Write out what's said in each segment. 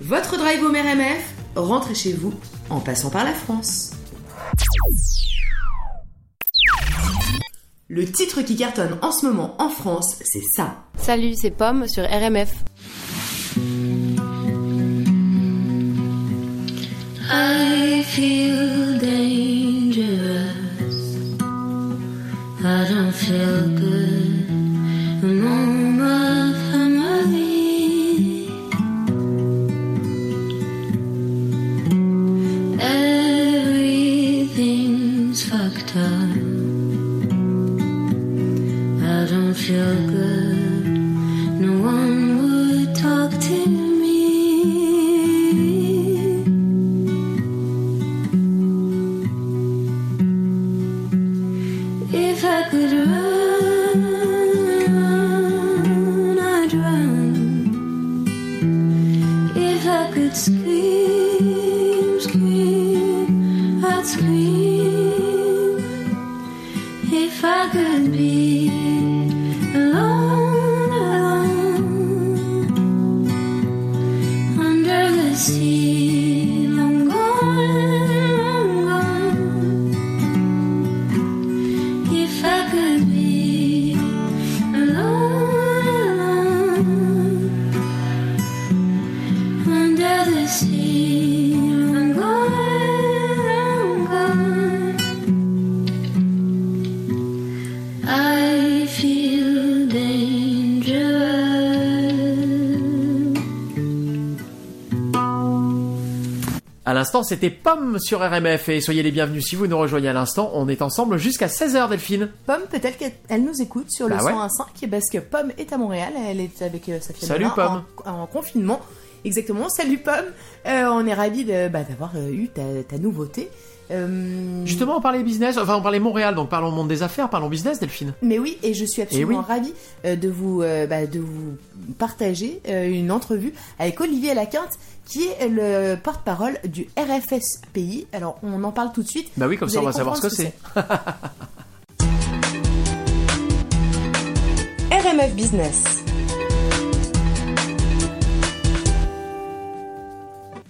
Votre drive home RMF, rentrez chez vous en passant par la France. Le titre qui cartonne en ce moment en France, c'est ça. Salut, c'est Pomme sur RMF. I feel À l'instant, c'était Pomme sur RMF et soyez les bienvenus si vous nous rejoignez à l'instant. On est ensemble jusqu'à 16h, Delphine. Pomme, peut-être qu'elle nous écoute sur le Bah ouais. 101.5 parce que Pomme est à Montréal, elle est avec euh, sa fille Salut, Nora en, en confinement. Exactement, salut Pomme. Euh, on est ravis de, bah, d'avoir euh, eu ta, ta nouveauté. Euh, Justement, on parlait business, enfin on parlait Montréal, donc parlons monde des affaires, parlons business, Delphine. Mais oui, et je suis absolument oui. ravie euh, de vous euh, bah, de vous partager euh, une entrevue avec Olivier Laquinte, qui est le porte-parole du RFSPI. Alors, on en parle tout de suite. Bah oui, comme Vous ça on va savoir ce que c'est. RMF Business.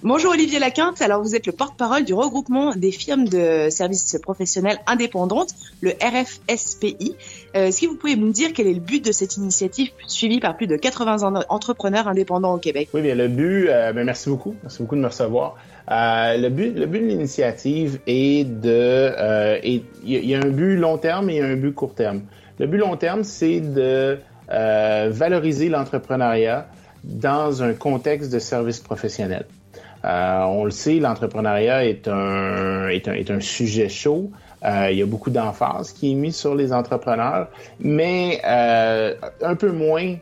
Bonjour Olivier Laquinte, alors vous êtes le porte-parole du regroupement des firmes de services professionnels indépendantes, le RFSPI. Euh, Est-ce que vous pouvez me dire quel est le but de cette initiative suivie par plus de 80 en- entrepreneurs indépendants au Québec? Oui, bien le but, euh, ben, merci beaucoup, merci beaucoup de me recevoir. Euh, le but, le but de l'initiative est de, euh, il y, a- il y a un but long terme et un but court terme. Le but long terme, c'est de euh, valoriser l'entrepreneuriat dans un contexte de service professionnel. Euh, on le sait, l'entrepreneuriat est un, sujet chaud. Euh, il y a beaucoup d'emphase qui est mise sur les entrepreneurs, mais euh, un peu moins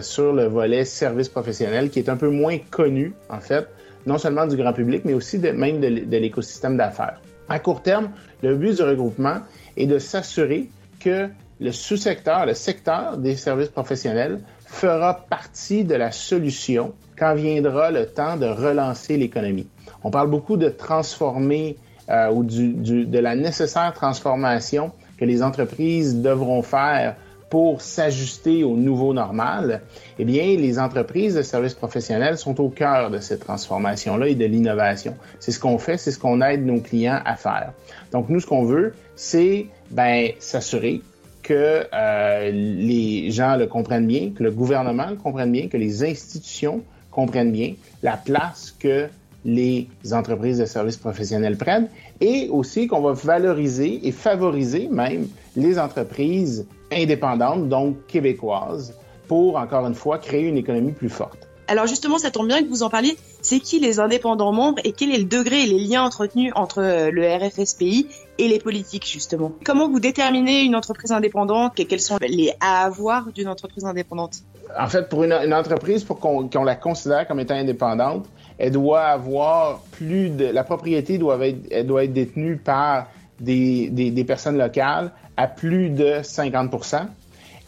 sur le volet service professionnel, qui est un peu moins connu, en fait, non seulement du grand public, mais aussi même de l'écosystème d'affaires. À court terme, le but du regroupement est de s'assurer que le sous-secteur, le secteur des services professionnels fera partie de la solution quand viendra le temps de relancer l'économie. On parle beaucoup de transformer euh, ou du, du- de la nécessaire transformation que les entreprises devront faire pour s'ajuster au nouveau normal, eh bien, les entreprises de services professionnels sont au cœur de cette transformation-là et de l'innovation. C'est ce qu'on fait, c'est ce qu'on aide nos clients à faire. Donc, nous, ce qu'on veut, c'est ben, s'assurer que euh, les gens le comprennent bien, que le gouvernement le comprenne bien, que les institutions comprennent bien la place que les entreprises de services professionnels prennent et aussi qu'on va valoriser et favoriser même les entreprises indépendantes, donc québécoises, pour, encore une fois, créer une économie plus forte. Alors justement, ça tombe bien que vous en parliez. C'est qui les indépendants membres et quel est le degré et les liens entretenus entre euh, le RFSPI et les politiques justement. Comment vous déterminez une entreprise indépendante? Et quels sont les à avoir d'une entreprise indépendante? En fait, pour une, entreprise, pour qu'on la considère comme étant indépendante, elle doit avoir plus de... La propriété doit être, elle doit être détenue par des, des, personnes locales à plus de 50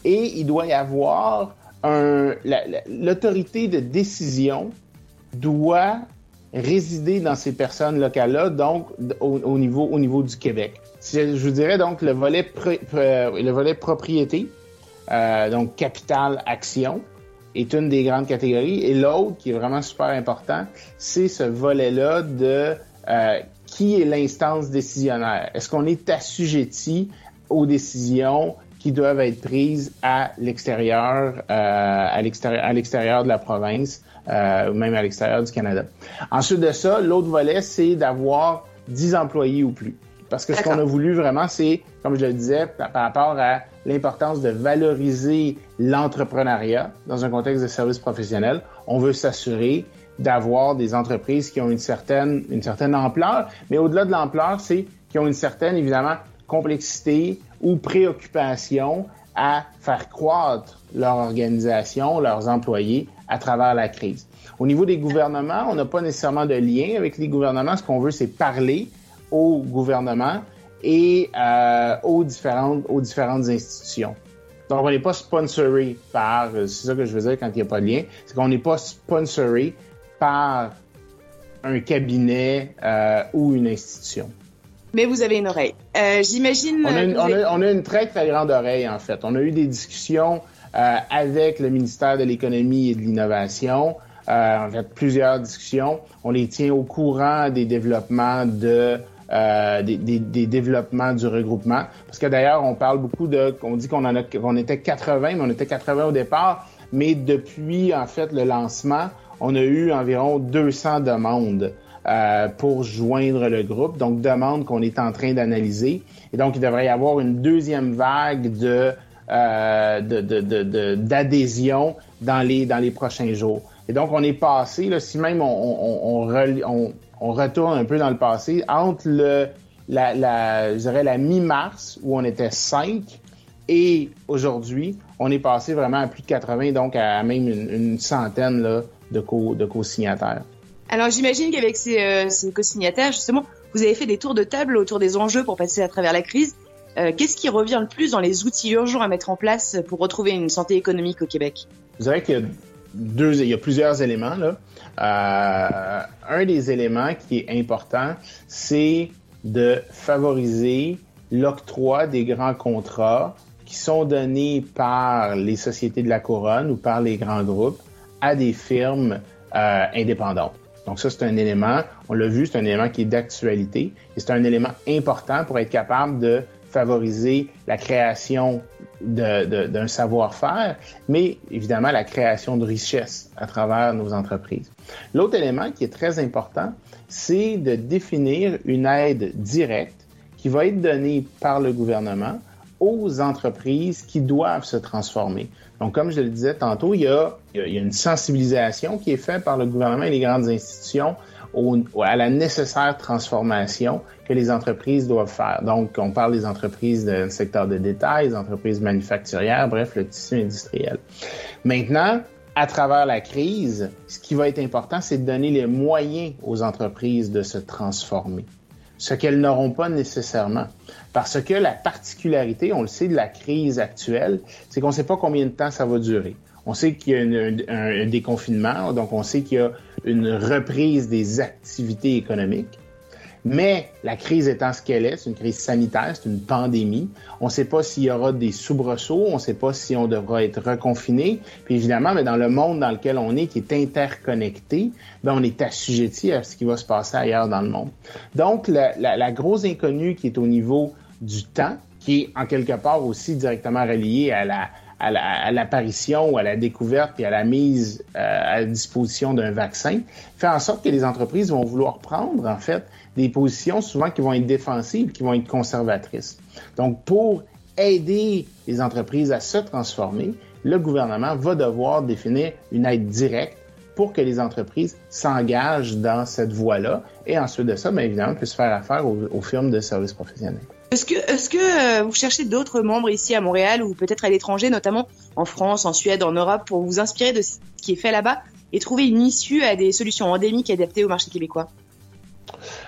et il doit y avoir L'autorité de décision doit résider dans ces personnes locales-là, donc au, au niveau, au niveau du Québec. Je, vous dirais donc le volet, volet propriété, euh, donc capital, action, est une des grandes catégories. Et l'autre, qui est vraiment super important, c'est ce volet-là de euh, qui est l'instance décisionnaire. Est-ce qu'on est assujetti aux décisions qui doivent être prises à l'extérieur, euh, à l'extérieur, à l'extérieur de la province, euh, ou même à l'extérieur du Canada. Ensuite de ça, l'autre volet, c'est d'avoir 10 employés ou plus. Parce que ce qu'on a voulu vraiment, c'est, comme je le disais, par, rapport à l'importance de valoriser l'entrepreneuriat dans un contexte de service professionnel, on veut s'assurer d'avoir des entreprises qui ont une certaine, une certaine ampleur, mais au-delà de l'ampleur, c'est qui ont une certaine, évidemment, complexité ou préoccupation à faire croître leur organisation, leurs employés à travers la crise. Au niveau des gouvernements, on n'a pas nécessairement de lien avec les gouvernements. Ce qu'on veut, c'est parler au gouvernement et euh, aux, différentes, aux différentes institutions. Donc, on n'est pas sponsoré par, c'est ça que je veux dire quand il n'y a pas de lien, c'est qu'on n'est pas sponsoré par un cabinet euh, ou une institution. Mais vous avez une oreille. Euh, J'imagine. On, on, a une très, très grande oreille, en fait. On a eu des discussions euh, avec le ministère de l'Économie et de l'Innovation. Euh, en fait, plusieurs discussions. On les tient au courant des développements de des, des, des, développements du regroupement. Parce que d'ailleurs, on parle beaucoup de, on dit qu'on en a, qu'on était 80, mais on était 80 au départ. Mais depuis, en fait, le lancement, on a eu environ 200 demandes euh, pour joindre le groupe. Donc, demandes qu'on est en train d'analyser. Et donc, il devrait y avoir une deuxième vague de euh, d'adhésion dans les dans les prochains jours. Et donc, on est passé, si même on, retourne un peu dans le passé, entre le la, je dirais la mi-mars où on était 5 et aujourd'hui, on est passé vraiment à plus de 80, donc à même une, centaine là, de co-signataires. Alors j'imagine qu'avec ces, euh, ces co-signataires, justement, vous avez fait des tours de table autour des enjeux pour passer à travers la crise. Euh, Qu'est-ce qui revient le plus dans les outils urgents à mettre en place pour retrouver une santé économique au Québec? Je dirais qu'il y a deux, il y a plusieurs éléments là. Euh, un des éléments qui est important, c'est de favoriser l'octroi des grands contrats qui sont donnés par les sociétés de la couronne ou par les grands groupes à des firmes euh, indépendantes. Donc ça, c'est un élément, on l'a vu, c'est un élément qui est d'actualité et c'est un élément important pour être capable de favoriser la création d'un savoir-faire, mais évidemment la création de richesses à travers nos entreprises. L'autre élément qui est très important, c'est de définir une aide directe qui va être donnée par le gouvernement aux entreprises qui doivent se transformer. Donc, comme je le disais tantôt, il y a, il y a une sensibilisation qui est faite par le gouvernement et les grandes institutions au, à la nécessaire transformation que les entreprises doivent faire. Donc, on parle des entreprises du secteur de détail, des entreprises manufacturières, bref, le tissu industriel. Maintenant, à travers la crise, ce qui va être important, c'est de donner les moyens aux entreprises de se transformer ce qu'elles n'auront pas nécessairement. Parce que la particularité, on le sait, de la crise actuelle, c'est qu'on ne sait pas combien de temps ça va durer. On sait qu'il y a un, déconfinement, donc on sait qu'il y a une reprise des activités économiques. Mais la crise étant ce qu'elle est, c'est une crise sanitaire, c'est une pandémie. On ne sait pas s'il y aura des soubresauts, on ne sait pas si on devra être reconfiné. Puis évidemment, dans le monde dans lequel on est, qui est interconnecté, ben on est assujetti à ce qui va se passer ailleurs dans le monde. Donc, la, la, la grosse inconnue qui est au niveau du temps, qui est en quelque part aussi directement reliée à la, à l'apparition ou à la découverte et à la mise euh, à disposition d'un vaccin, fait en sorte que les entreprises vont vouloir prendre, en fait, des positions souvent qui vont être défensives, qui vont être conservatrices. Donc, pour aider les entreprises à se transformer, le gouvernement va devoir définir une aide directe pour que les entreprises s'engagent dans cette voie-là et ensuite de ça, bien évidemment, puissent faire affaire aux, aux firmes de services professionnels. Est-ce que, euh, vous cherchez d'autres membres ici à Montréal ou peut-être à l'étranger, notamment en France, en Suède, en Europe, pour vous inspirer de ce qui est fait là-bas et trouver une issue à des solutions endémiques adaptées au marché québécois?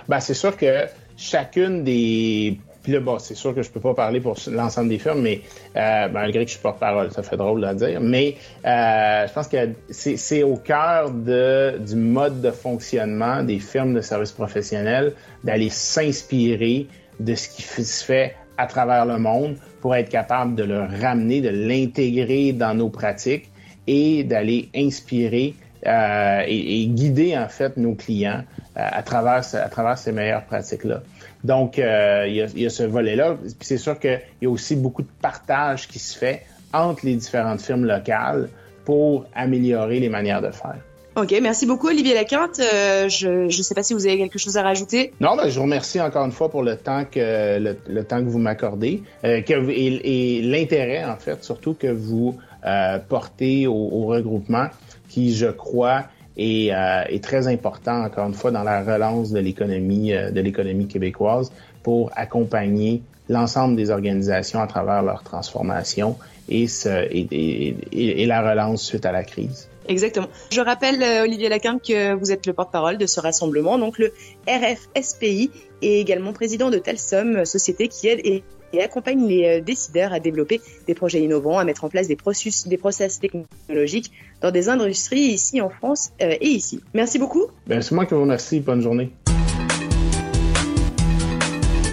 Ben, c'est sûr que chacune des puis là, bon, c'est sûr que je peux pas parler pour l'ensemble des firmes, mais euh, malgré que je suis porte-parole, ça fait drôle de dire. Mais euh, je pense que c'est au cœur du mode de fonctionnement des firmes de services professionnels d'aller s'inspirer de ce qui se fait à travers le monde pour être capable de le ramener, de l'intégrer dans nos pratiques et d'aller inspirer euh, et, et, guider en fait nos clients euh, à travers à travers ces meilleures pratiques là. Donc euh, il, y a, il, y a, ce volet là. Puis c'est sûr qu'il y a aussi beaucoup de partage qui se fait entre les différentes firmes locales pour améliorer les manières de faire. Ok, merci beaucoup Olivier Laquinte. Euh, je ne sais pas si vous avez quelque chose à rajouter. Non, ben, je vous remercie encore une fois pour le temps que le, le temps que vous m'accordez euh, et, et l'intérêt en fait surtout que vous euh, portez au, au, regroupement qui, je crois, est, euh, est, très important encore une fois dans la relance de l'économie euh, de l'économie québécoise pour accompagner l'ensemble des organisations à travers leur transformation et, ce, et, et, et la relance suite à la crise. Exactement. Je rappelle, euh, Olivier Laquinte, que vous êtes le porte-parole de ce rassemblement, donc le RFSPI, et également président de Telsom, société qui aide et, et, accompagne les euh, décideurs à développer des projets innovants, à mettre en place des processus, des process technologiques dans des industries ici en France euh, et ici. Merci beaucoup. Ben, c'est moi qui vous remercie. Bonne journée.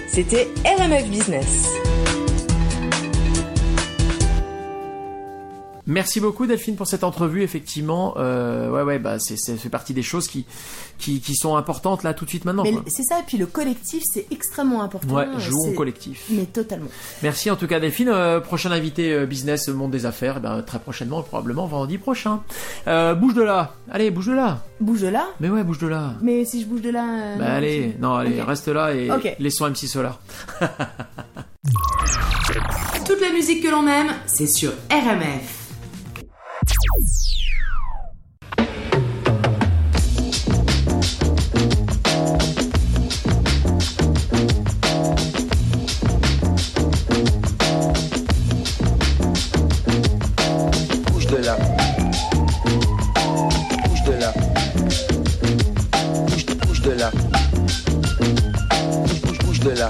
C'était RMF Business. Merci beaucoup Delphine pour cette entrevue. Effectivement, euh, ouais, ouais, bah c'est c'est fait partie des choses qui, qui qui sont importantes là tout de suite maintenant. Mais c'est ça. Et puis le collectif, c'est extrêmement important. Ouais, jouons collectif. Mais totalement. Merci en tout cas Delphine. Euh, prochain invité euh, business monde des affaires. Eh ben, très prochainement, probablement vendredi prochain. Euh, bouge de là. Allez, bouge de là. Bouge de là. Mais ouais, bouge de là. Mais si je bouge de là. bah non, allez, non, allez, okay. reste là et okay. laissons MC Solar. Toute la musique que l'on aime, c'est sur RMF de de là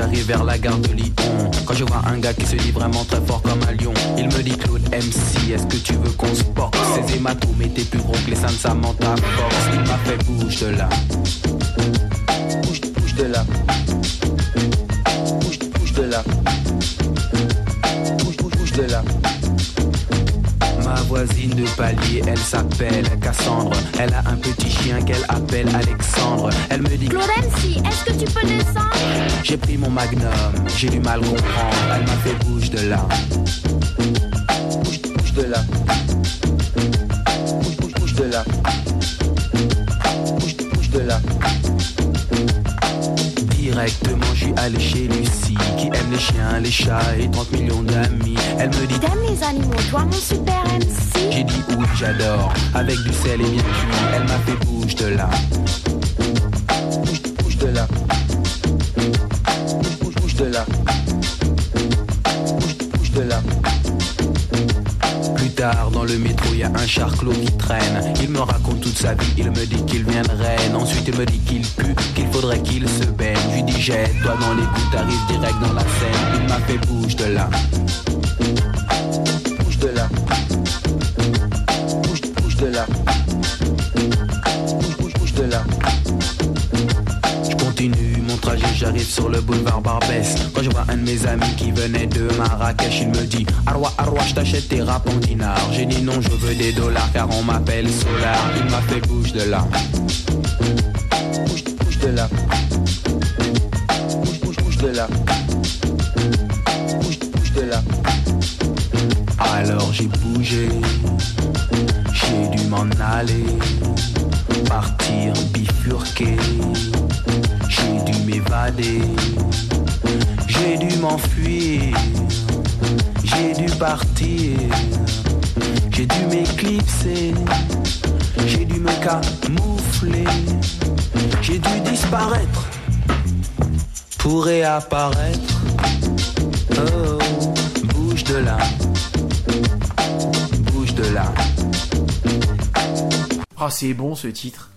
J'arrive vers la gare de Lyon. Quand je vois un gars qui se dit vraiment très fort comme un lion, il me dit Claude MC, est-ce que tu veux qu'on se porte Ces hématomes étaient plus gros que les seins de Samantha Force. Il m'a fait bouge de là. Bouge, bouge de là. Bouge, bouge de là. Bouge, bouge, bouge de là. Voisine de palier, elle s'appelle Cassandre. Elle a un petit chien qu'elle appelle Alexandre. Elle me dit MC, est-ce que tu peux descendre? J'ai pris mon magnum, j'ai du mal comprendre. Elle m'a fait bouge de là. Bouge, bouge de là. Bouge, bouge, bouge de là. Directement, je suis allé chez Lucie, qui aime les chiens, les chats et 30 millions d'amis. Elle me dit T'aimes les animaux, toi mon super MC J'ai dit oui, j'adore, avec du sel et bien cuit. Elle m'a fait bouge de là. Bouge, bouge de là. Bouge, bouge, bouge de là. Bouge, bouge de là. Plus tard, dans le métro, y a un charclos qui traîne. Il me toute sa vie, il me dit qu'il Rennes. Ensuite, il me dit qu'il pue, qu'il faudrait qu'il se baigne. Je lui dis, jette-toi dans les coups, t'arrives direct dans la scène. Il m'a fait bouge de là. J'arrive sur le boulevard Barbès. Quand je vois un de mes amis qui venait de Marrakech, il me dit Arwa, Arwa, je t'achète tes rap en. J'ai dit non, je veux des dollars car on m'appelle Solar. Il m'a fait bouge de là. Bouge, bouge de là. Bouge, bouge, bouge de là. De là. Alors j'ai bougé, j'ai dû m'en aller, partir bifurquer, m'évader, j'ai dû m'enfuir, j'ai dû partir, j'ai dû m'éclipser, j'ai dû me camoufler, j'ai dû disparaître pour réapparaître. Oh, bouge de là bouge de là. Ah, c'est bon ce titre.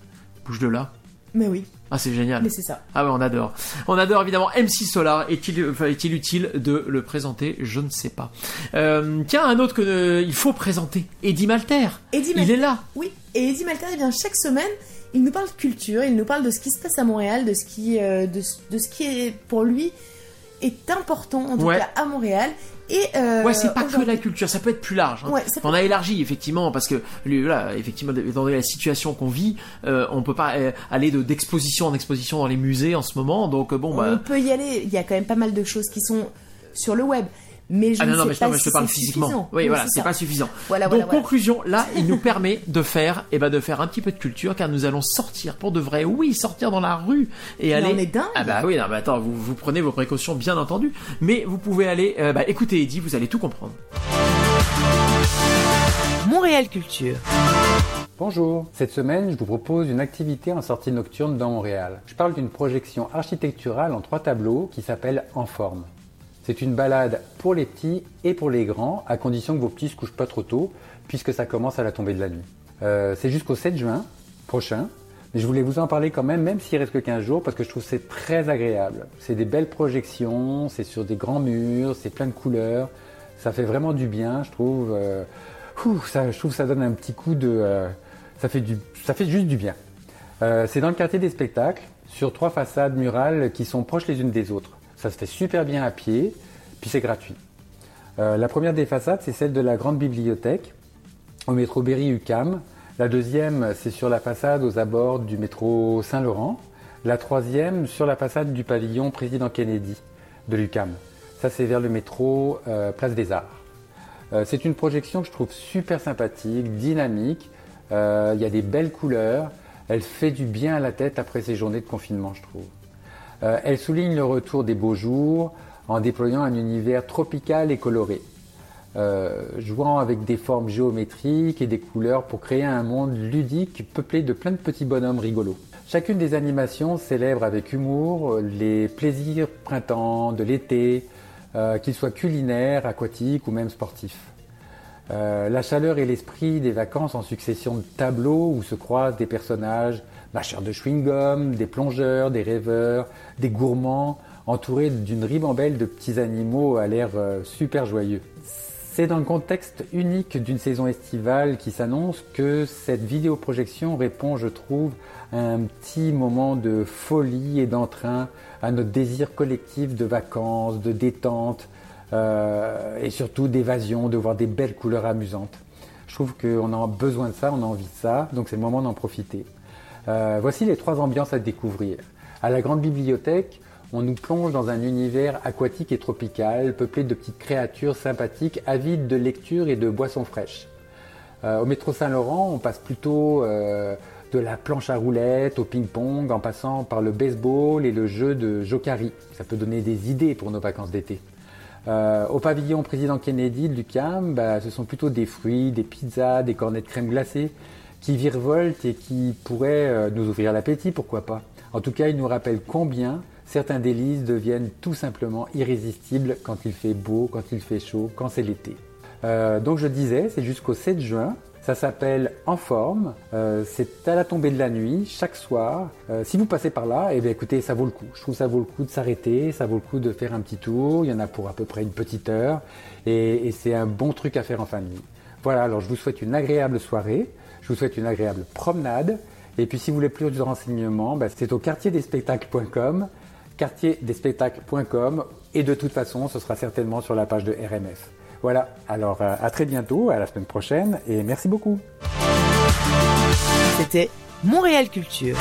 Bouge de là. Mais oui, Ah, c'est génial. mais c'est ça. Ah ouais, on adore. On adore évidemment MC Solar. Est-il enfin, utile de le présenter? Je ne sais pas. Euh, tiens, un autre que euh, il faut présenter. Eddie Malter. Eddie Il Malter. est là. Oui, et Eddie Malter, eh bien, chaque semaine, il nous parle de culture, il nous parle de ce qui se passe à Montréal, de ce qui, euh, de, ce- de ce qui est pour lui est important, en tout Ouais. cas à Montréal. Et euh, Ouais, c'est pas que la culture, ça peut être plus large. hein. Ouais, ça peut- On a élargi effectivement parce que là, effectivement, étant donné la situation qu'on vit, euh, on peut pas euh, aller de d'exposition en exposition dans les musées en ce moment. Donc bon, On bah, peut y aller, il y a quand même pas mal de choses qui sont sur le web. Mais je ah ne non non, sais mais je, pas non, mais je te si parle c'est physiquement. suffisant. Oui, voilà, c'est pas suffisant. Voilà, Donc voilà, voilà. conclusion, là, il nous permet de faire, et ben de faire un petit peu de culture, car nous allons sortir pour de vrai. Oui, sortir dans la rue et Mais aller. on est dingue. Ah bah oui, non, mais attends, vous, vous prenez vos précautions bien entendu, mais vous pouvez aller, euh, bah écoutez Eddie, vous allez tout comprendre. Montréal Culture. Bonjour, cette semaine je vous propose une activité en sortie nocturne dans Montréal. Je parle d'une projection architecturale en trois tableaux qui s'appelle En forme. C'est une balade pour les petits et pour les grands, à condition que vos petits se couchent pas trop tôt, puisque ça commence à la tombée de la nuit. Euh, c'est jusqu'au 7 juin prochain, mais je voulais vous en parler quand même, même s'il reste que 15 jours, parce que je trouve c'est très agréable. C'est des belles projections, c'est sur des grands murs, c'est plein de couleurs, ça fait vraiment du bien, je trouve. euh, ça, je trouve que ça donne un petit coup de... euh, ça, fait juste du bien. C'est dans le quartier des spectacles, sur trois façades murales qui sont proches les unes des autres. Ça se fait super bien à pied, puis c'est gratuit. Euh, la première des façades, c'est celle de la grande bibliothèque, au métro Berry-UQAM. La deuxième, c'est sur la façade aux abords du métro Saint-Laurent. La troisième, sur la façade du pavillon Président Kennedy de l'UQAM. Ça, c'est vers le métro euh, Place des Arts. Euh, c'est une projection que je trouve super sympathique, dynamique. Il y a des belles couleurs. Elle fait du bien à la tête après ces journées de confinement, je trouve. Euh, elle souligne le retour des beaux jours en déployant un univers tropical et coloré, euh, jouant avec des formes géométriques et des couleurs pour créer un monde ludique peuplé de plein de petits bonhommes rigolos. Chacune des animations célèbre avec humour les plaisirs printemps, de l'été, euh, qu'ils soient culinaires, aquatiques ou même sportifs. Euh, la chaleur et l'esprit des vacances en succession de tableaux où se croisent des personnages mâcheurs de chewing-gum, des plongeurs, des rêveurs, des gourmands, entourés d'une ribambelle de petits animaux à l'air euh, super joyeux. C'est dans le contexte unique d'une saison estivale qui s'annonce que cette vidéoprojection répond, je trouve, à un petit moment de folie et d'entrain, à notre désir collectif de vacances, de détente, euh, et surtout d'évasion, de voir des belles couleurs amusantes. Je trouve qu'on a besoin de ça, on a envie de ça, donc c'est le moment d'en profiter. Euh, voici les trois ambiances à découvrir. À la grande bibliothèque, on nous plonge dans un univers aquatique et tropical, peuplé de petites créatures sympathiques, avides de lecture et de boissons fraîches. Euh, au métro Saint-Laurent, on passe plutôt euh, de la planche à roulettes au ping-pong, en passant par le baseball et le jeu de Jokari. Ça peut donner des idées pour nos vacances d'été. Au pavillon président Kennedy de l'UQAM, bah, ce sont plutôt des fruits, des pizzas, des cornets de crème glacée qui virevoltent et qui pourraient euh, nous ouvrir l'appétit, pourquoi pas. En tout cas, ils nous rappellent combien certains délices deviennent tout simplement irrésistibles quand il fait beau, quand il fait chaud, quand c'est l'été. Euh, donc je disais, c'est jusqu'au 7 juin. Ça s'appelle En forme. Euh, c'est à la tombée de la nuit, chaque soir. Si vous passez par là, eh bien écoutez, ça vaut le coup. Je trouve que ça vaut le coup de s'arrêter, ça vaut le coup de faire un petit tour. Il y en a pour à peu près une petite heure. Et, et c'est un bon truc à faire en famille. Voilà, alors je vous souhaite une agréable soirée. Je vous souhaite une agréable promenade. Et puis si vous voulez plus de renseignements, ben, c'est au quartierdespectacles.com, quartierdespectacles.com. Et de toute façon, ce sera certainement sur la page de RMF. Voilà, alors euh, à très bientôt, à la semaine prochaine, et merci beaucoup. C'était Montréal Culture.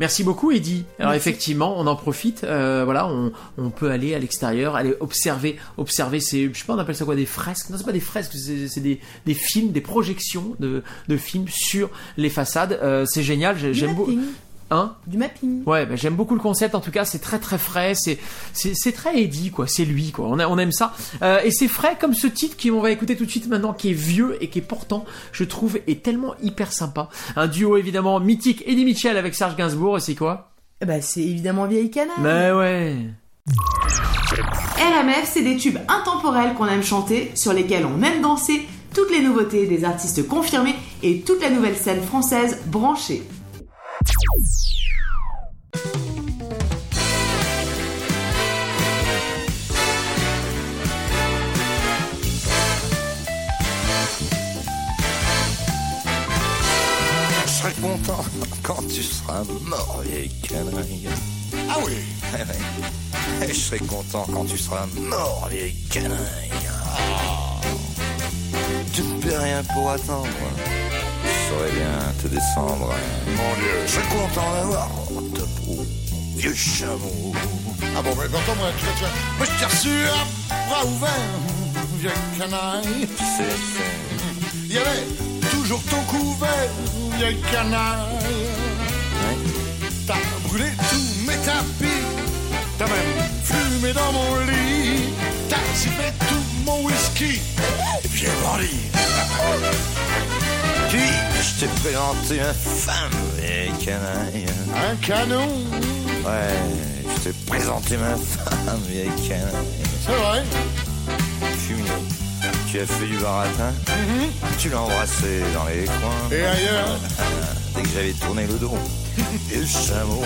Merci beaucoup Eddie. Alors Merci. effectivement, on en profite. euh, voilà, on, on peut aller à l'extérieur, aller observer, observer ces, je sais pas, on appelle ça quoi, des fresques Non, c'est pas des fresques, c'est c'est des, des films, des projections de, de films sur les façades. Euh, c'est génial. J'aime beaucoup. Hein Du mapping. Ouais, bah, j'aime beaucoup le concept. En tout cas, c'est très très frais. C'est c'est très Eddie quoi. C'est lui quoi. On a, on aime ça. Euh, et c'est frais comme ce titre qui on va écouter tout de suite maintenant, qui est vieux et qui est pourtant, je trouve, est tellement hyper sympa. Un duo évidemment mythique. Eddie Mitchell avec Serge Gainsbourg. Et c'est quoi? Ben, c'est évidemment vieille canard. Mais ouais. RMF, c'est des tubes intemporels qu'on aime chanter, sur lesquels on aime danser, toutes les nouveautés des artistes confirmés et toute la nouvelle scène française branchée. Je serai content quand tu seras mort, vieille canaille. Ah oui Et je serai content quand tu seras mort, vieille canaille. Ah. Tu ne peux rien pour attendre. Je saurais bien te descendre. Mon Dieu. Je serais content d'avoir ta peau, vieux chameau? Ah bon, mais quand moi, tu vois. Moi, je t'ai reçu à bras ouverts, vieille canaille. C'est... Il y avait toujours ton couvert, vieille canaille. T'as brûlé tous mes tapis, t'as même fumé dans mon lit, tout mon whisky, et puis j'ai grandi. Puis, je t'ai présenté ma femme, vieille canaille. Un canon, Ouais, je t'ai présenté ma femme, vieille canaille. c'est vrai. Fumier. Tu as fait du baratin, tu l'as embrassé dans les coins? Et ailleurs, Dès que j'avais tourné le dos, et le chameau.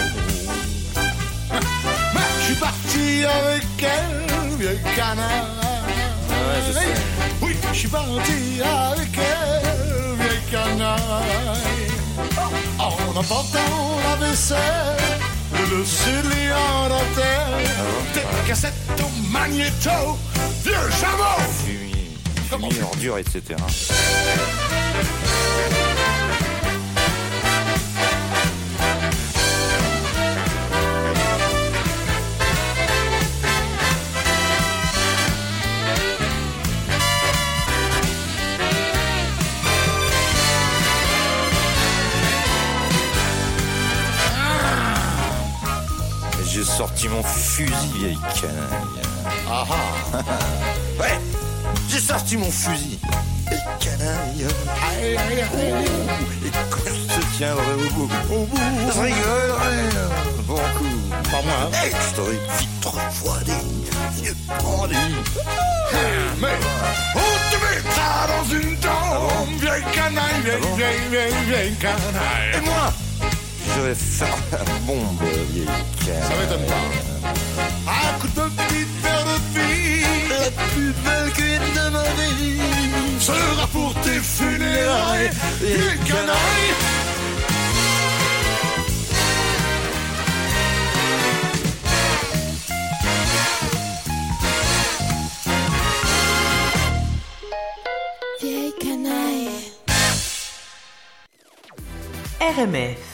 Je suis parti avec elle. Ouais, je sais. Oui, je suis parti avec elle, vieille canaille. En apportant la vaisselle, le dessus de en dentelle, des cassettes au magnéto, vieux chameau. Fumier, ordure, etc. sorti mon fusil, vieille canaille. Ah ah, Ouais, j'ai sorti mon fusil. Vieille canaille. aïe, aïe, aïe. Et quand je te tiendrai au bout, au bout, je rigolerai bon coup. Pas moi. Et je t'aurais vite refroidi, vieux brandy. mais on te mettra dans une tombe, vieille canaille, vieille, bon vieille, vieille, vieille Et canaille. moi, je vais faire la bombe, vieille canaille. Ça m'étonne pas. Un coup de petite verre de vie, La plus belle cuite de ma vie. sera pour tes funérailles, vieille canaille. Vieille canaille. RMF.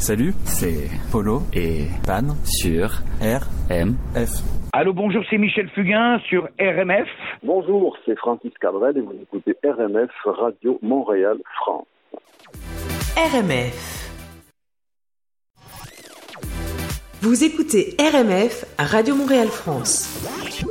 Salut, c'est Polo et Pan sur RMF. Allô, bonjour, c'est Michel Fugain sur RMF. Bonjour, c'est Francis Cabrel et vous écoutez RMF Radio Montréal France. RMF. Vous écoutez RMF à Radio Montréal France.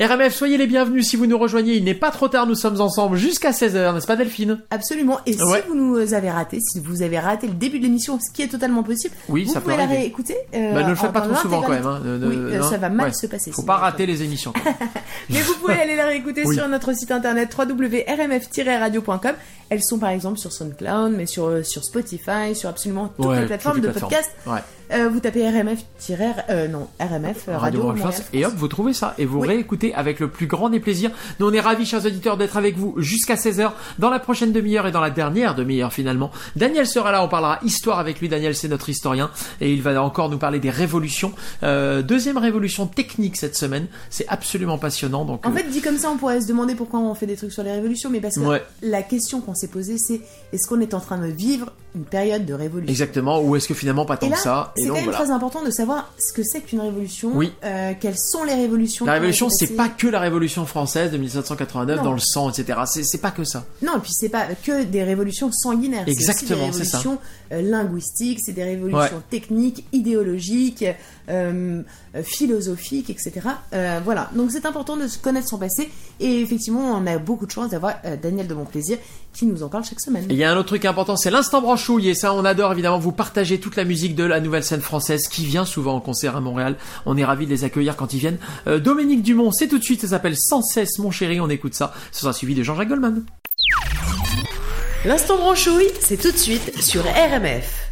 RMF, soyez les bienvenus si vous nous rejoignez. Il n'est pas trop tard, nous sommes ensemble jusqu'à 16h, n'est-ce pas Delphine? Absolument. Et Ouais. si vous nous avez raté, si vous avez raté le début de l'émission, ce qui est totalement possible, Oui, vous ça pouvez peut la réécouter. euh, Bah, ne le faites pas trop souvent quand même. hein. Oui, euh, ça va mal Ouais. se passer. Faut sinon. pas rater les émissions. Mais vous pouvez aller la réécouter Oui. sur notre site internet www.rmf-radio.com. Elles sont par exemple sur SoundCloud, mais sur, euh, sur Spotify, sur absolument toutes Ouais, les plateformes toutes les de plateformes. podcast. Ouais. Euh, vous tapez RMF, euh, non, RMF, euh, Radio Radio Montréal. France. Et hop, vous trouvez ça et vous réécoutez avec le plus grand des plaisirs. Nous, on est ravis, chers auditeurs, d'être avec vous jusqu'à 16h dans la prochaine demi-heure et dans la dernière demi-heure finalement. Daniel sera là, on parlera histoire avec lui. Daniel, c'est notre historien et il va encore nous parler des révolutions. Euh, deuxième révolution technique cette semaine. C'est absolument passionnant. Donc, En euh, fait, dit comme ça, on pourrait se demander pourquoi on fait des trucs sur les révolutions, mais parce que Ouais. la question qu'on s'est posée, c'est est-ce qu'on est en train de vivre une période de révolution? Exactement. Ou est-ce que finalement pas tant Et là, que ça c'est quand même voilà. très important de savoir ce que c'est qu'une révolution, Oui. euh, quelles sont les révolutions. La révolution, c'est pas que la révolution française de 1789 Non. dans le sang, etc. C'est pas que ça. Non, et puis c'est pas que des révolutions sanguinaires. Exactement, c'est des révolutions euh, linguistiques, c'est des révolutions Ouais. techniques, idéologiques, euh, philosophiques, etc. Euh, voilà, donc c'est important de se connaître son passé. Et effectivement, on a beaucoup de chance d'avoir euh, Daniel de Montplaisir qui nous en parle chaque semaine. Et il y a un autre truc important, c'est l'instant branchouille. Et ça, on adore évidemment vous partager toute la musique de la nouvelle scène française qui vient souvent en concert à Montréal. On est ravis de les accueillir quand ils viennent. Euh, Dominique Dumont, c'est tout de suite, ça s'appelle Sans cesse mon chéri, on écoute ça. Ce sera suivi de Jean-Jacques Goldman. L'instant branchouille, c'est tout de suite sur RMF.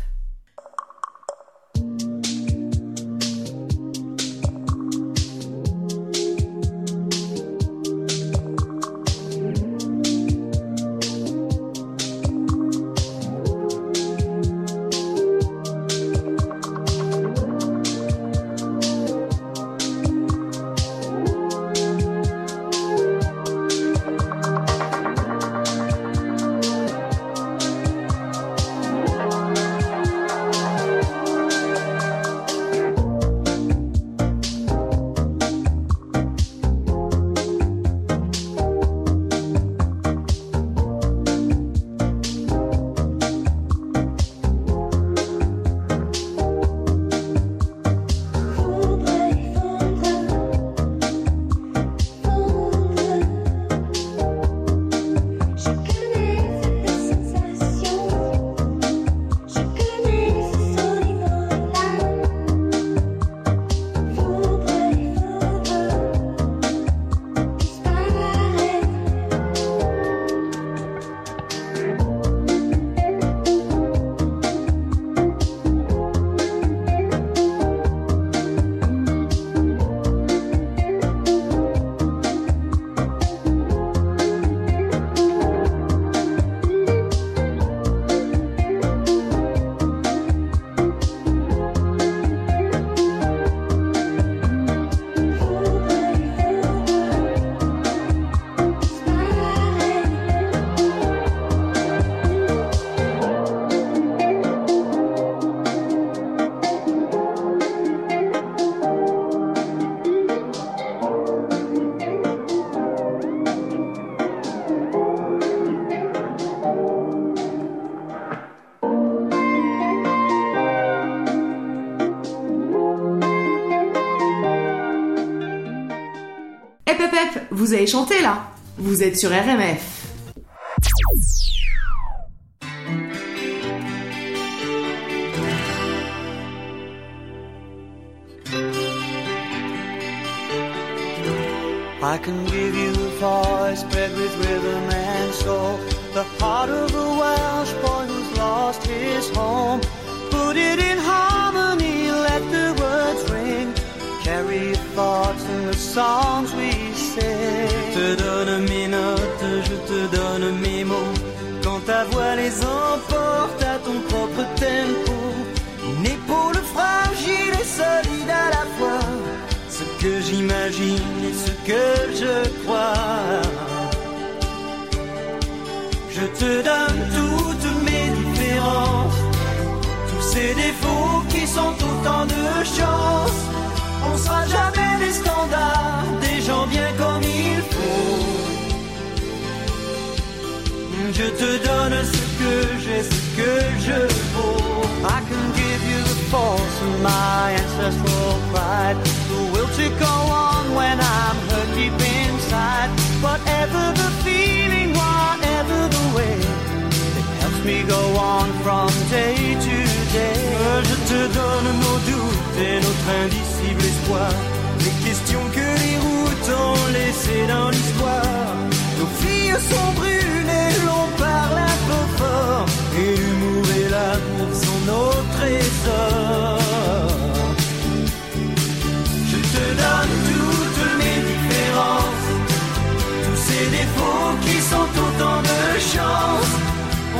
vous avez chanté là. Vous êtes sur RMF. donne ce que j'ai, ce que je vaux. I can give you the force of my ancestral pride, the will to go on when I'm hurt deep inside. Whatever the feeling, whatever the way, it helps me go on from day to day. Je te donne nos doutes et notre indicible espoir, les questions que les routes ont laissées dans l'histoire. Nos filles sont Et l'humour et l'amour sont nos trésors. Je te donne toutes mes différences, tous ces défauts qui sont autant de chance.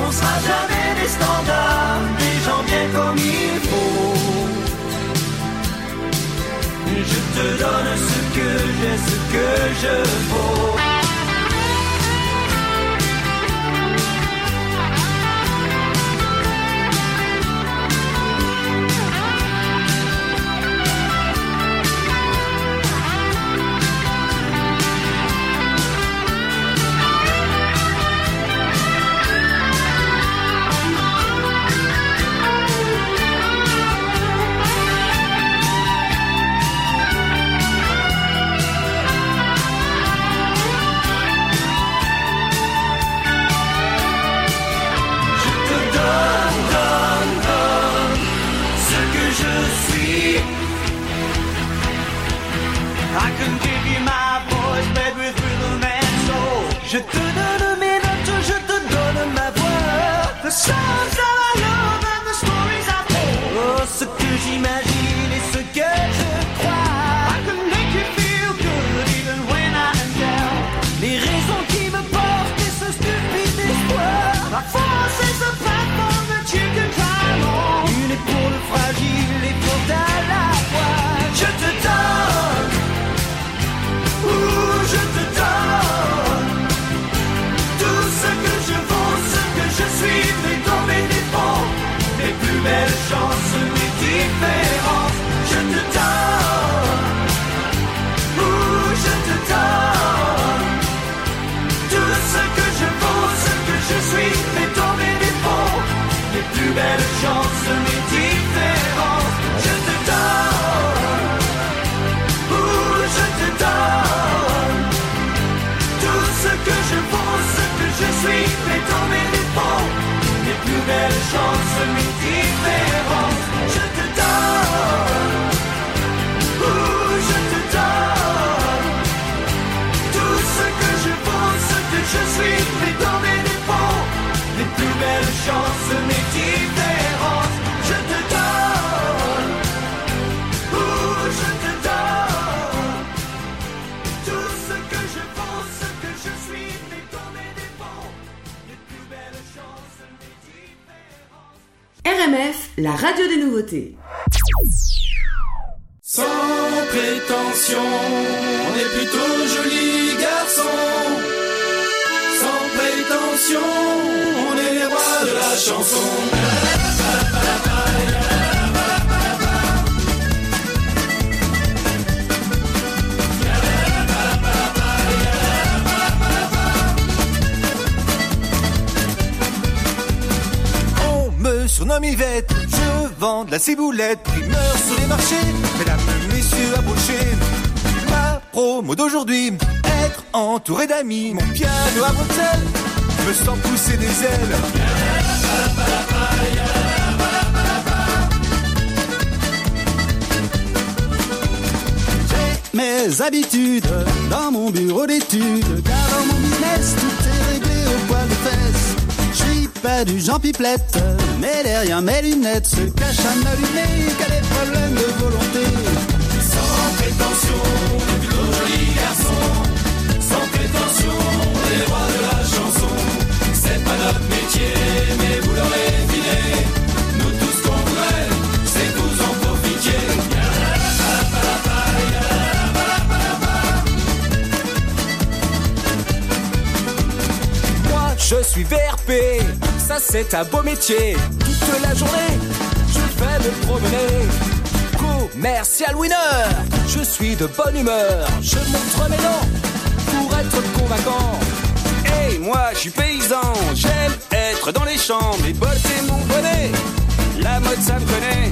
On sera jamais des standards, des gens bien comme il faut. Je te donne ce que j'ai, ce que je vaux. 슈트 la radio des nouveautés. Sans prétention, on est plutôt joli garçon. Sans prétention, on est les rois de la chanson. surnomme Yvette. Je vends de la ciboulette, primeur sur les marchés. Mesdames, messieurs, approchez. Ma promo d'aujourd'hui, être entouré d'amis. Mon piano à bretelles me sens pousser des ailes. J'ai mes habitudes dans mon bureau d'études, car dans mon business tout est réglé au poil pas du Jean Pipelette, mais derrière mes lunettes se cache un allumé qui a des problèmes de volonté. Sans prétention, joli garçon. Sans prétention, les rois de la chanson. C'est pas notre métier, mais vous l'aurez deviné. Nous tous qu'on voudrait, c'est que vous en profitiez. Je suis VRP, ça c'est un beau métier. Toute la journée, je vais me promener. Commercial winner, je suis de bonne humeur. Je montre mes dents pour être convaincant. Et moi, je suis paysan, j'aime être dans les champs. Mes bottes et mon bonnet, la mode ça me connaît.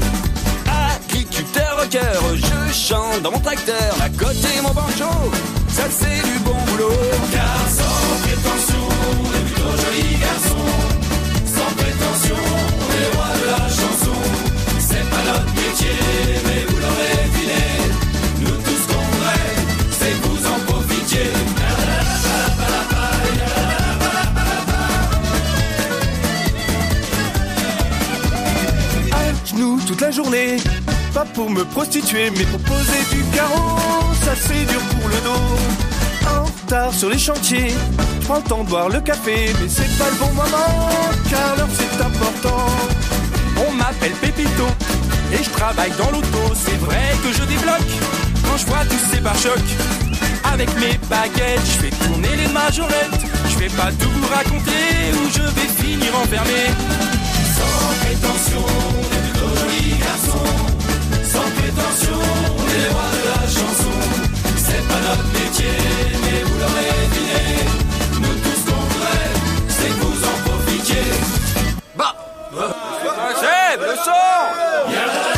Agriculteur au cœur, je chante dans mon tracteur. À côté mon banjo, ça c'est du bon boulot. Sans prétention, on est plutôt joli garçon. Sans prétention, on est les rois de la chanson. C'est pas notre métier, mais vous l'aurez deviné. Nous tous qu'on voudrait, c'est que vous en profitiez. à genoux toute la journée. Pas pour me prostituer, mais pour poser du carreau. Ça c'est dur pour le dos. En retard sur les chantiers, je prends le temps de boire le café, mais c'est pas le bon moment, car l'heure c'est important. On m'appelle Pépito, et je travaille dans l'auto. C'est vrai que je débloque quand je vois tous ces pare-chocs. Avec mes baguettes, je fais tourner les majorettes. Je vais pas tout vous raconter où je vais finir enfermé. Sans prétention, on est plutôt joli garçon. Sans prétention, on est les rois de la chanson. C'est pas notre métier, mais vous l'aurez deviné. Bah Seb, le son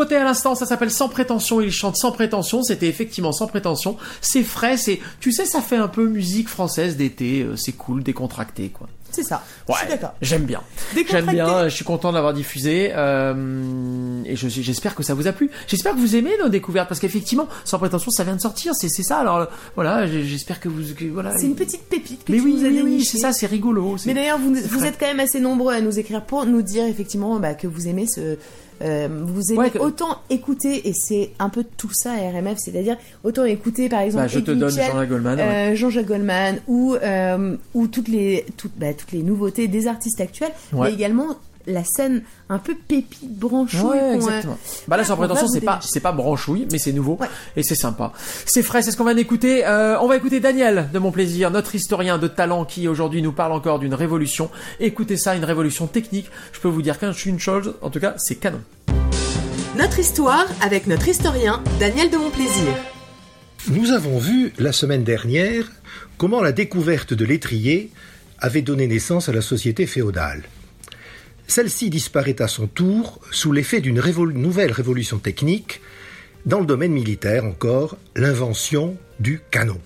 Nouveauté à l'instant, ça s'appelle Sans prétention. Il chante sans prétention. C'était effectivement sans prétention. C'est frais, c'est, tu sais, ça fait un peu musique française d'été. euh, C'est cool, décontracté, quoi. C'est ça. Ouais, Je suis d'accord. j'aime bien. J'aime bien, je suis content de l'avoir diffusé euh, et je j'espère que ça vous a plu. J'espère que vous aimez nos découvertes parce qu'effectivement, sans prétention, ça vient de sortir, c'est ça. Alors voilà, j'espère que vous que- voilà. C'est une petite pépite que Mais tu oui, nous as oui, c'est ça, c'est rigolo. Mais d'ailleurs, vous, vous êtes quand même assez nombreux à nous écrire pour nous dire effectivement bah, que vous aimez ce. Euh, vous aimez Ouais, que- autant écouter, et c'est un peu tout ça RMF, c'est-à-dire autant écouter par exemple Bah, je te donne Mitchell, Jean-Jacques Goldman, euh, ouais. Jean-Jacques Goldman ou, euh, ou toutes, les, toutes, bah, toutes les nouveautés des artistes actuels, Ouais. mais également la scène un peu pépite branchouille. Ouais, exactement. Bah là, sans qu'on va prétention, c'est pas, c'est pas branchouille, mais c'est nouveau et c'est sympa. C'est frais, c'est ce qu'on va écouter. Euh, on va écouter Daniel de mon plaisir, notre historien de talent qui aujourd'hui nous parle encore d'une révolution. Écoutez ça, une révolution technique. Je peux vous dire qu'une chose, en tout cas, c'est canon. Notre histoire avec notre historien Daniel de Montplaisir. Nous avons vu la semaine dernière comment la découverte de l'étrier avait donné naissance à la société féodale. Celle-ci disparaît à son tour sous l'effet d'une nouvelle révolution technique, dans le domaine militaire encore, l'invention du canon.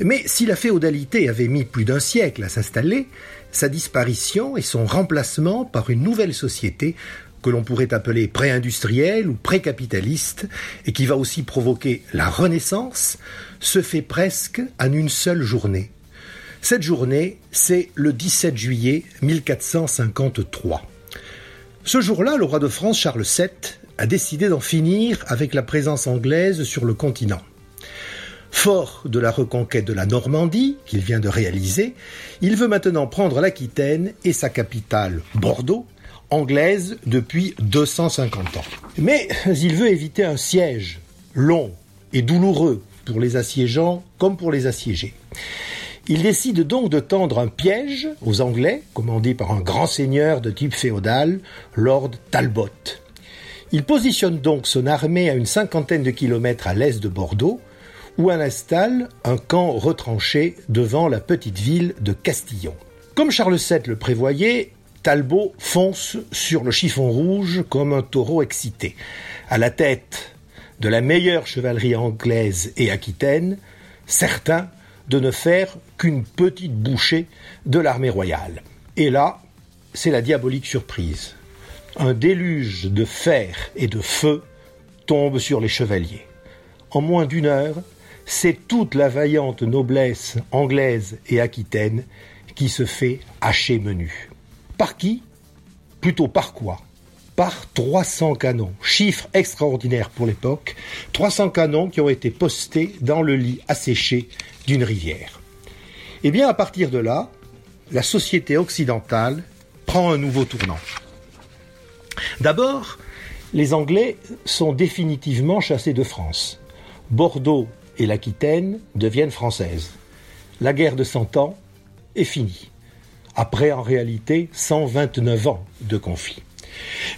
Mais si la féodalité avait mis plus d'un siècle à s'installer, sa disparition et son remplacement par une nouvelle société que l'on pourrait appeler pré-industrielle ou pré-capitaliste, et qui va aussi provoquer la renaissance, se fait presque en une seule journée. Cette journée, c'est le 17 juillet 1453. Ce jour-là, le roi de France Charles VII a décidé d'en finir avec la présence anglaise sur le continent. Fort de la reconquête de la Normandie qu'il vient de réaliser, il veut maintenant prendre l'Aquitaine et sa capitale, Bordeaux, anglaise depuis 250 ans. Mais il veut éviter un siège long et douloureux pour les assiégeants comme pour les assiégés. Il décide donc de tendre un piège aux Anglais, commandé par un grand seigneur de type féodal, Lord Talbot. Il positionne donc son armée à une cinquantaine de kilomètres à l'est de Bordeaux, où elle installe un camp retranché devant la petite ville de Castillon. Comme Charles VII le prévoyait, Talbot fonce sur le chiffon rouge comme un taureau excité. À la tête de la meilleure chevalerie anglaise et aquitaine, certain de ne faire qu'une petite bouchée de l'armée royale. Et là, c'est la diabolique surprise. Un déluge de fer et de feu tombe sur les chevaliers. En moins d'une heure, c'est toute la vaillante noblesse anglaise et aquitaine qui se fait hacher menu. Par qui? Plutôt par quoi? Par 300 canons. Chiffre extraordinaire pour l'époque. 300 canons qui ont été postés dans le lit asséché d'une rivière. Eh bien, à partir de là, la société occidentale prend un nouveau tournant. D'abord, les Anglais sont définitivement chassés de France. Bordeaux et l'Aquitaine deviennent françaises. La guerre de Cent Ans est finie, après en réalité 129 ans de conflit.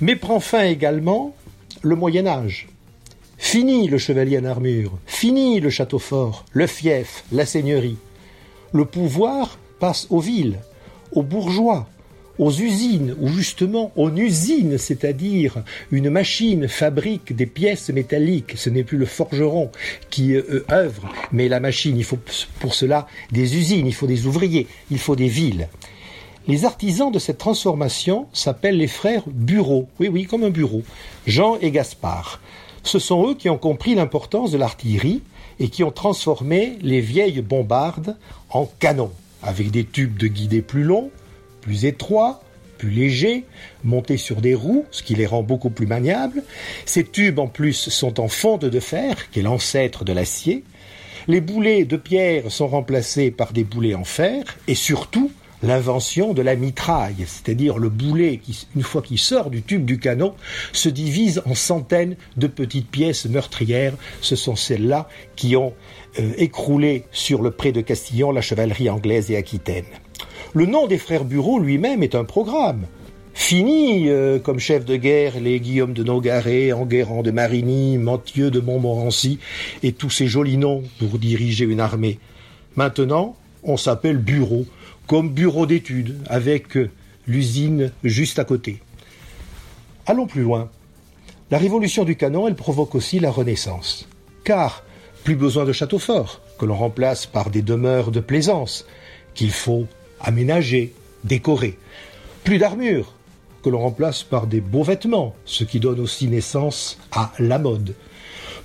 Mais prend fin également le Moyen Âge. Fini le chevalier en armure, fini le château fort, le fief, la seigneurie. Le pouvoir passe aux villes, aux bourgeois, aux usines, ou justement une usine, c'est-à-dire une machine fabrique des pièces métalliques. Ce n'est plus le forgeron qui euh, œuvre, mais la machine. Il faut pour cela des usines, il faut des ouvriers, il faut des villes. Les artisans de cette transformation s'appellent les frères Bureau. Oui, oui, comme un bureau. Jean et Gaspard. Ce sont eux qui ont compris l'importance de l'artillerie et qui ont transformé les vieilles bombardes en canons, avec des tubes de guidée plus longs, plus étroits, plus légers, montés sur des roues, ce qui les rend beaucoup plus maniables. Ces tubes en plus sont en fonte de fer, qui est l'ancêtre de l'acier. Les boulets de pierre sont remplacés par des boulets en fer, et surtout l'invention de la mitraille, c'est-à-dire le boulet qui, une fois qu'il sort du tube du canon, se divise en centaines de petites pièces meurtrières. Ce sont celles-là qui ont euh, écroulé sur le pré de Castillon la chevalerie anglaise et aquitaine. Le nom des frères Bureau lui-même est un programme. Fini euh, comme chef de guerre les Guillaume de Nogaret, Enguerrand de Marigny, Mathieu de Montmorency et tous ces jolis noms pour diriger une armée. Maintenant, on s'appelle bureau, comme bureau d'études, avec l'usine juste à côté. Allons plus loin. La révolution du canon, elle provoque aussi la Renaissance. Car plus besoin de châteaux forts, que l'on remplace par des demeures de plaisance, qu'il faut aménager, décorer. Plus d'armure, que l'on remplace par des beaux vêtements, ce qui donne aussi naissance à la mode.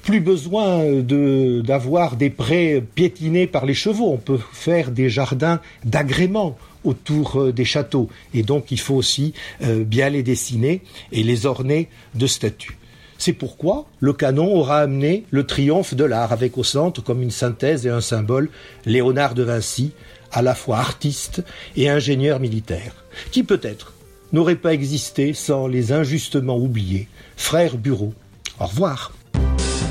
Plus besoin d'avoir des prés piétinés par les chevaux, on peut faire des jardins d'agrément autour euh, des châteaux, et donc il faut aussi euh, bien les dessiner et les orner de statues. C'est pourquoi le canon aura amené le triomphe de l'art, avec au centre, comme une synthèse et un symbole, Léonard de Vinci, à la fois artiste et ingénieur militaire, qui peut-être n'aurait pas existé sans les injustement oubliés frères Bureau. Au revoir.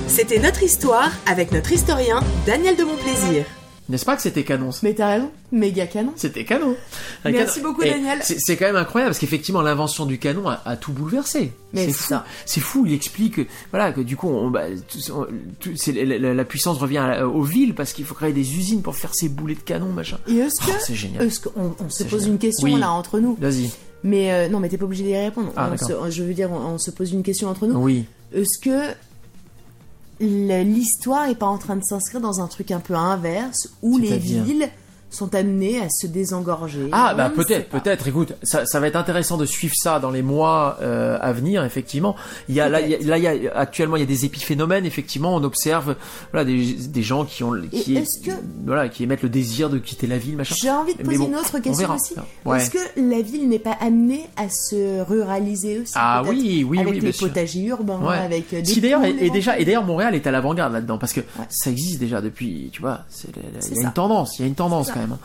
C'était notre histoire avec notre historien Daniel de Montplaisir. N'est-ce pas que c'était canon ça Mais t'as raison, méga canon. C'était canon. Un Merci canon. beaucoup, Et Daniel. C'est quand même incroyable parce qu'effectivement l'invention du canon a, a tout bouleversé. Mais C'est fou. ça. C'est fou. Il explique que, voilà que du coup on, bah, tout- on- tout- c'est la, la- la puissance revient à la- aux villes parce qu'il faut créer des usines pour faire ces boulets de canon machin. Et est-ce que, Oh, c'est génial. est-ce qu'on on se pose génial. une question Oui. là entre nous Vas-y. Mais euh, non, mais t'es pas obligé d'y répondre. Ah, On d'accord. se- je veux dire, on, on se pose une question entre nous. Oui. Est-ce que l'histoire est pas en train de s'inscrire dans un truc un peu inverse où les villes sont amenées à se désengorger Ah bah peut-être, peut-être. Écoute, ça, ça va être intéressant de suivre ça dans les mois euh, à venir. Effectivement, il y a là, il y a, là, il y a actuellement il y a des épiphénomènes. Effectivement, on observe voilà des, des gens qui ont qui que- voilà qui émettent le désir de quitter la ville, machin. J'ai envie de poser bon, une autre on question aussi. Ouais. Est-ce que la ville n'est pas amenée à se ruraliser aussi Ah peut-être oui, oui, avec oui, les bien sûr. potagers urbains, Ouais. avec euh, des Si d'ailleurs et, et déjà et d'ailleurs Montréal est à l'avant-garde là-dedans parce que ça existe déjà depuis tu vois c'est il y a ça. une tendance il y a une tendance quand même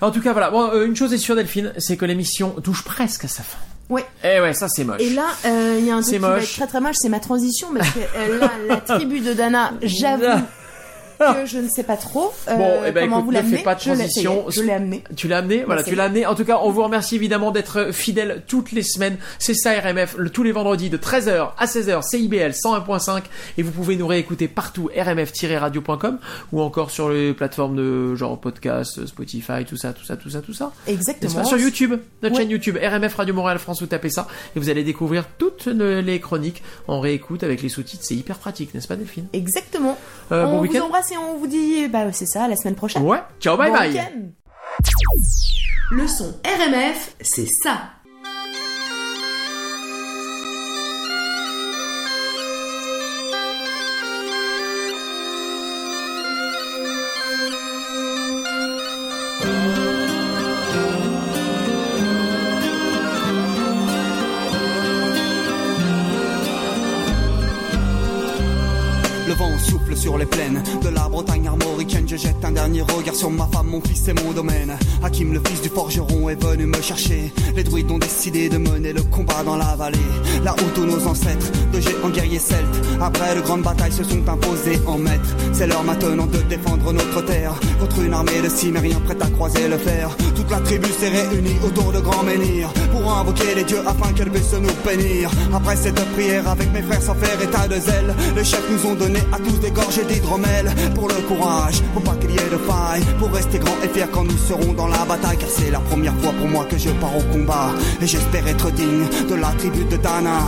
en tout cas voilà. Bon euh, une chose est sûre Delphine c'est que l'émission touche presque à sa fin. Ouais. eh ouais ça c'est moche. Et là, euh, il y a un truc qui va moche. être très très moche, c'est ma transition, parce que euh, là, la tribu de Dana, j'avoue, que je ne sais pas trop euh, Bon, eh ben, comment écoute, vous ne l'amenez. pas de Je l'ai- transition. Je l'ai amené. Tu l'as amené, voilà, Merci. tu l'as amené. En tout cas, on vous remercie évidemment d'être fidèles toutes les semaines. C'est ça RMF, le- tous les vendredis de 13h à 16h, CIBL 101.5 et vous pouvez nous réécouter partout rmf-radio.com ou encore sur les plateformes de genre podcast, Spotify, tout ça, tout ça, tout ça, tout ça. Exactement. Sur YouTube, notre Ouais. chaîne YouTube RMF Radio Montréal France, vous tapez ça et vous allez découvrir toutes le- les chroniques en réécoute avec les sous-titres. C'est hyper pratique, n'est-ce pas Delphine? Exactement. Euh, on bon vous week-end. embrasse et on vous dit, bah c'est ça, la semaine prochaine. Ouais, ciao, bye Bon bye. Le son RMF, c'est ça. Le vent souffle sur les plaines jette un dernier regard sur ma femme, mon fils et mon domaine. Hakim, le fils du forgeron, est venu me chercher. Les druides ont décidé de mener le combat dans la vallée. Là où tous nos ancêtres, de géants guerriers celtes, après de grandes batailles se sont imposés en maîtres. C'est l'heure maintenant de défendre notre terre contre une armée de cimériens prête à croiser le fer. Toute la tribu s'est réunie autour de grands menhirs pour invoquer les dieux afin qu'elle puisse nous bénir. Après cette prière avec mes frères sans faire état de zèle, les chefs nous ont donné à tous des gorgées d'hydromel pour le courage, pour pas qu'il y ait de faille, pour rester grand et fier quand nous serons dans la bataille. Car c'est la première fois pour moi que je pars au combat et j'espère être digne de la tribu de Dana.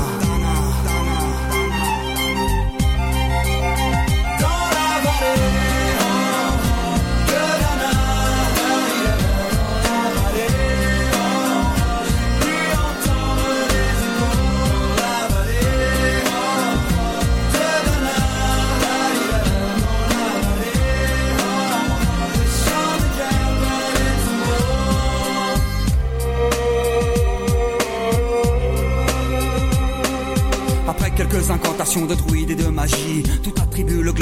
passion de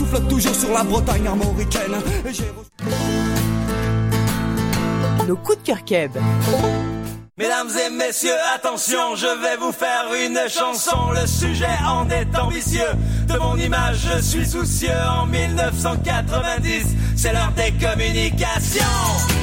souffle toujours sur la Bretagne armoricaine. Et j'ai Nos coups de cœur keb. Mesdames et messieurs, attention, je vais vous faire une chanson. Le sujet en est ambitieux. De mon image, je suis soucieux. En 1990, c'est l'heure des communications.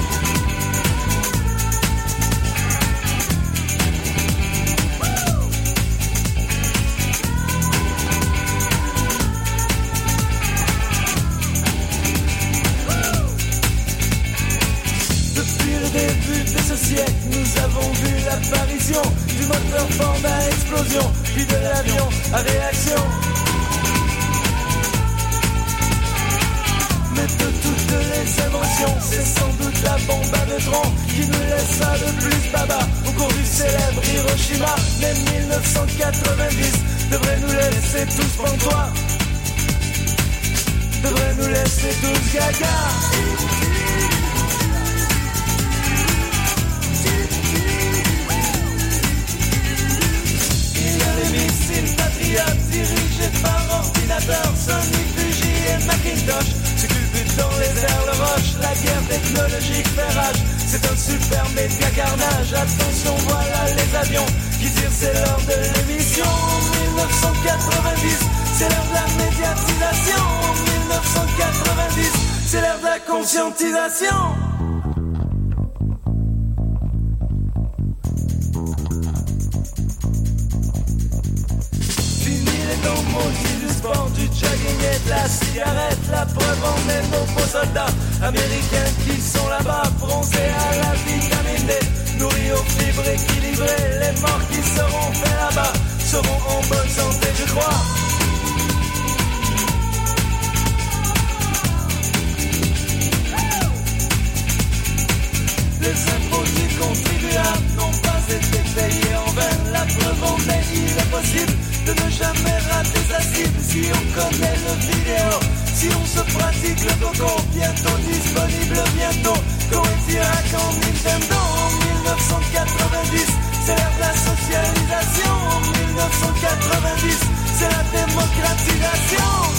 Bientôt disponible, bientôt. Coïntirac en Nintendo en 1990, c'est la socialisation. En 1990, c'est la démocratisation.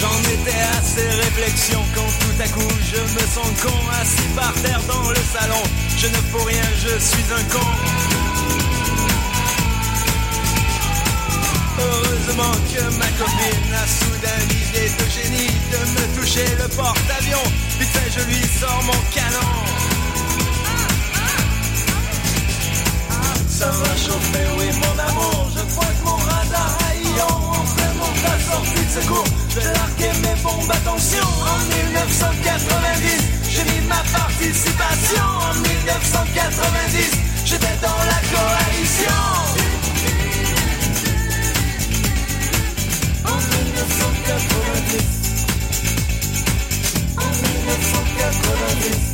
J'en étais à ces réflexions quand tout à coup je me sens con assis par terre dans le salon. Je ne peux rien, je suis un con. Heureusement que ma copine a soudain l'idée de génie de me toucher le porte-avions. Vite fait, je lui sors mon canon. Ça va chauffer, oui mon amour. Je crois mon radar haillant en vraiment ta sortie de secours. Je vais larguer mes bombes, attention. En 1990, j'ai mis ma participation. En 1990, j'étais dans la coalition. En 1990. En 1990.